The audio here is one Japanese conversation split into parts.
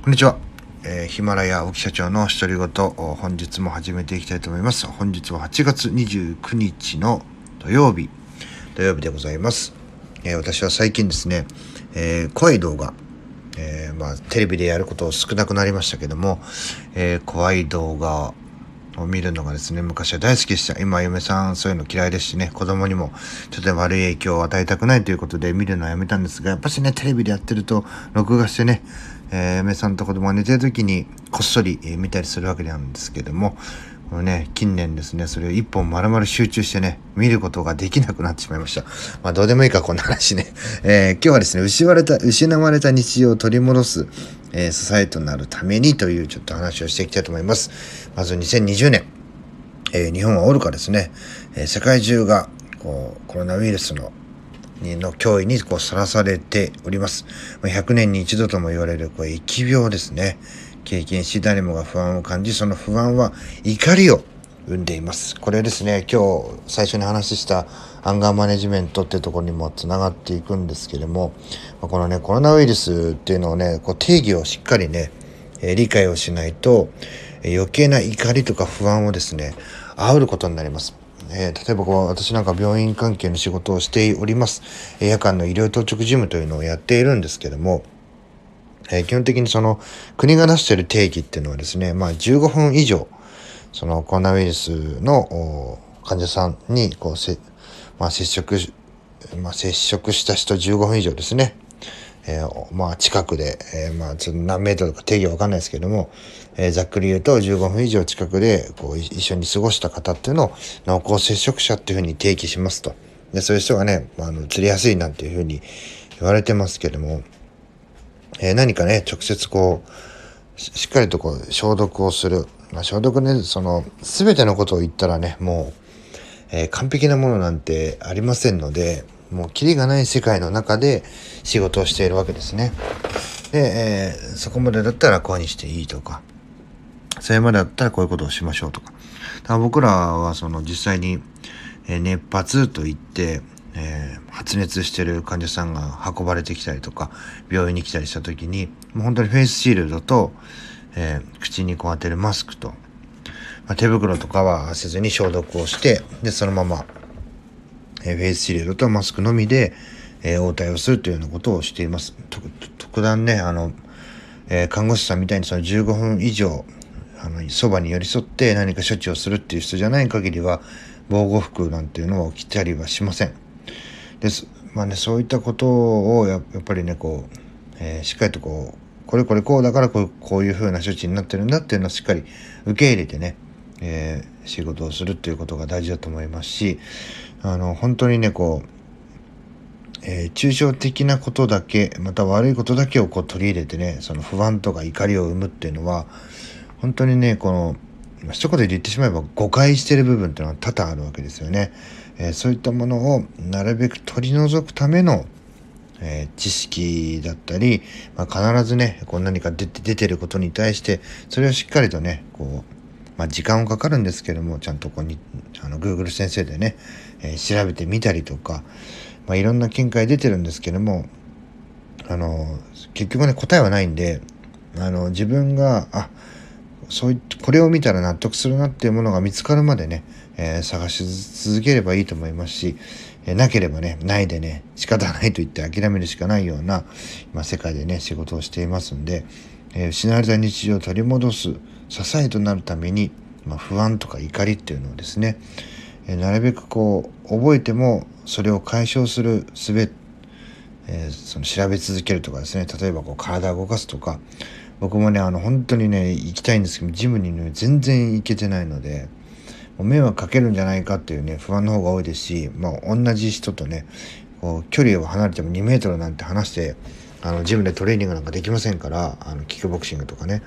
こんにちは。えー、ヒマラヤ沖社長の独り言、本日も始めていきたいと思います。本日は8月29日の土曜日、土曜日でございます。えー、私は最近ですね、えー、怖い動画、えまあ、テレビでやること少なくなりましたけども、え怖い動画を見るのがですね、昔は大好きでした。今、嫁さんそういうの嫌いですしね、子供にもちょっと悪い影響を与えたくないということで見るのはやめたんですが、やっぱしね、テレビでやってると、録画してね、えー、嫁さんと子供が寝てる時にこっそり、えー、見たりするわけなんですけども、このね、近年ですね、それを一本丸々集中してね、見ることができなくなってしまいました。まあ、どうでもいいか、こんな話ね。えー、今日はですね、失われた、失われた日常を取り戻す、えー、支えとなるためにというちょっと話をしていきたいと思います。まず2020年、えー、日本はおるかですね、えー、世界中がこうコロナウイルスのの脅威にこうさらされております。100年に一度とも言われるこう疫病ですね。経験し誰もが不安を感じ、その不安は怒りを生んでいます。これですね、今日最初に話したアンガーマネジメントっていうところにもつながっていくんですけれども、このね、コロナウイルスっていうのをね、こう定義をしっかりね、え理解をしないと、余計な怒りとか不安をですね、煽ることになります。えー、例えばこう私なんか病院関係の仕事をしております、え夜間の医療当直事務というのをやっているんですけども、えー、基本的にその国が出している定義っていうのはですね、まあ、15分以上そのコロナウイルスの患者さんにこうせ、まあ、接触、まあ、接触した人15分以上ですね。えー、まあ近くで、えー、まあちょっと何メートルか定義わかんないですけども、えー、ざっくり言うと15分以上近くでこう一緒に過ごした方っていうのを濃厚接触者っていうふうに定義しますと。でそういう人がね、あの、移りやすいなんていうふうに言われてますけども、えー、何かね、直接こう、しっかりとこう消毒をする。まあ、消毒ね、その、すべてのことを言ったらね、もう、えー、完璧なものなんてありませんので、もうキリがない世界の中で仕事をしているわけですね。で、えー、そこまでだったらこうにしていいとか、それまでだったらこういうことをしましょうとか。だから僕らはその実際に、え、熱発といって、えー、発熱してる患者さんが運ばれてきたりとか、病院に来たりした時に、もう本当にフェイスシールドと、えー、口にこう当てるマスクと、まあ、手袋とかはせずに消毒をして、で、そのままえフェイスシールドとマスクのみで、え応対をするというようなことをしています。特段ね、あの、え看護師さんみたいにその15分以上、あの、そばに寄り添って何か処置をするっていう人じゃない限りは、防護服なんていうのを着たりはしません。です。まあね、そういったことをやっぱりね、こう、えー、しっかりとこう、これこれこうだからこうこういう風な処置になってるんだっていうのをしっかり受け入れてね、えー、仕事をするっていうことが大事だと思いますし、あの、本当にね、こう、えー、抽象的なことだけ、また悪いことだけをこう取り入れてね、その不安とか怒りを生むっていうのは、本当にね、この、一言で言ってしまえば誤解してる部分っていうのは多々あるわけですよね。えー、そういったものをなるべく取り除くための、えー、知識だったり、まあ、必ずね、こう何か出て出てることに対して、それをしっかりとね、こう、まあ、時間はかかるんですけども、ちゃんとここに、あの、Google 先生でね、えー、調べてみたりとか、まあ、いろんな見解出てるんですけども、あの、結局ね、答えはないんで、あの、自分が、あ、そういこれを見たら納得するなっていうものが見つかるまでね、えー、探し続ければいいと思いますし、えー、なければね、ないでね、仕方ないと言って諦めるしかないような、今世界でね、仕事をしていますんで、えー、失われた日常を取り戻す支えとなるために、まあ、不安とか怒りっていうのをですね、え、なるべくこう覚えてもそれを解消するすべ、えー、その調べ続けるとかですね例えばこう体を動かすとか僕もねあの本当にね行きたいんですけどジムにね全然行けてないのでもう迷惑かけるんじゃないかっていうね不安の方が多いですし、まあ、同じ人とねこう距離を離れても2メートルなんて離してあのジムでトレーニングなんかできませんからあのキックボクシングとかね、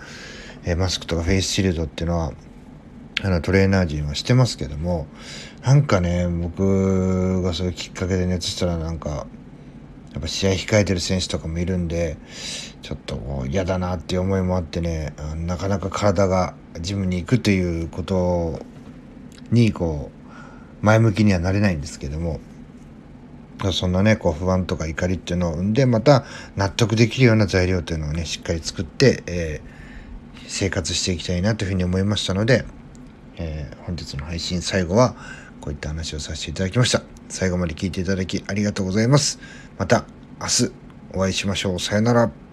え、マスクとかフェイスシールドっていうのはあのトレーナー陣はしてますけどもなんかね僕がそういうきっかけで熱したらなんかやっぱ試合控えてる選手とかもいるんでちょっとこう嫌だなっていう思いもあってねなかなか体がジムに行くということにこう前向きにはなれないんですけどもそんなね、こう不安とか怒りっていうのを生んで、また納得できるような材料というのをね、しっかり作って、えー、生活していきたいなというふうに思いましたので、えー、本日の配信最後はこういった話をさせていただきました。最後まで聞いていただきありがとうございます。また明日お会いしましょう。さよなら。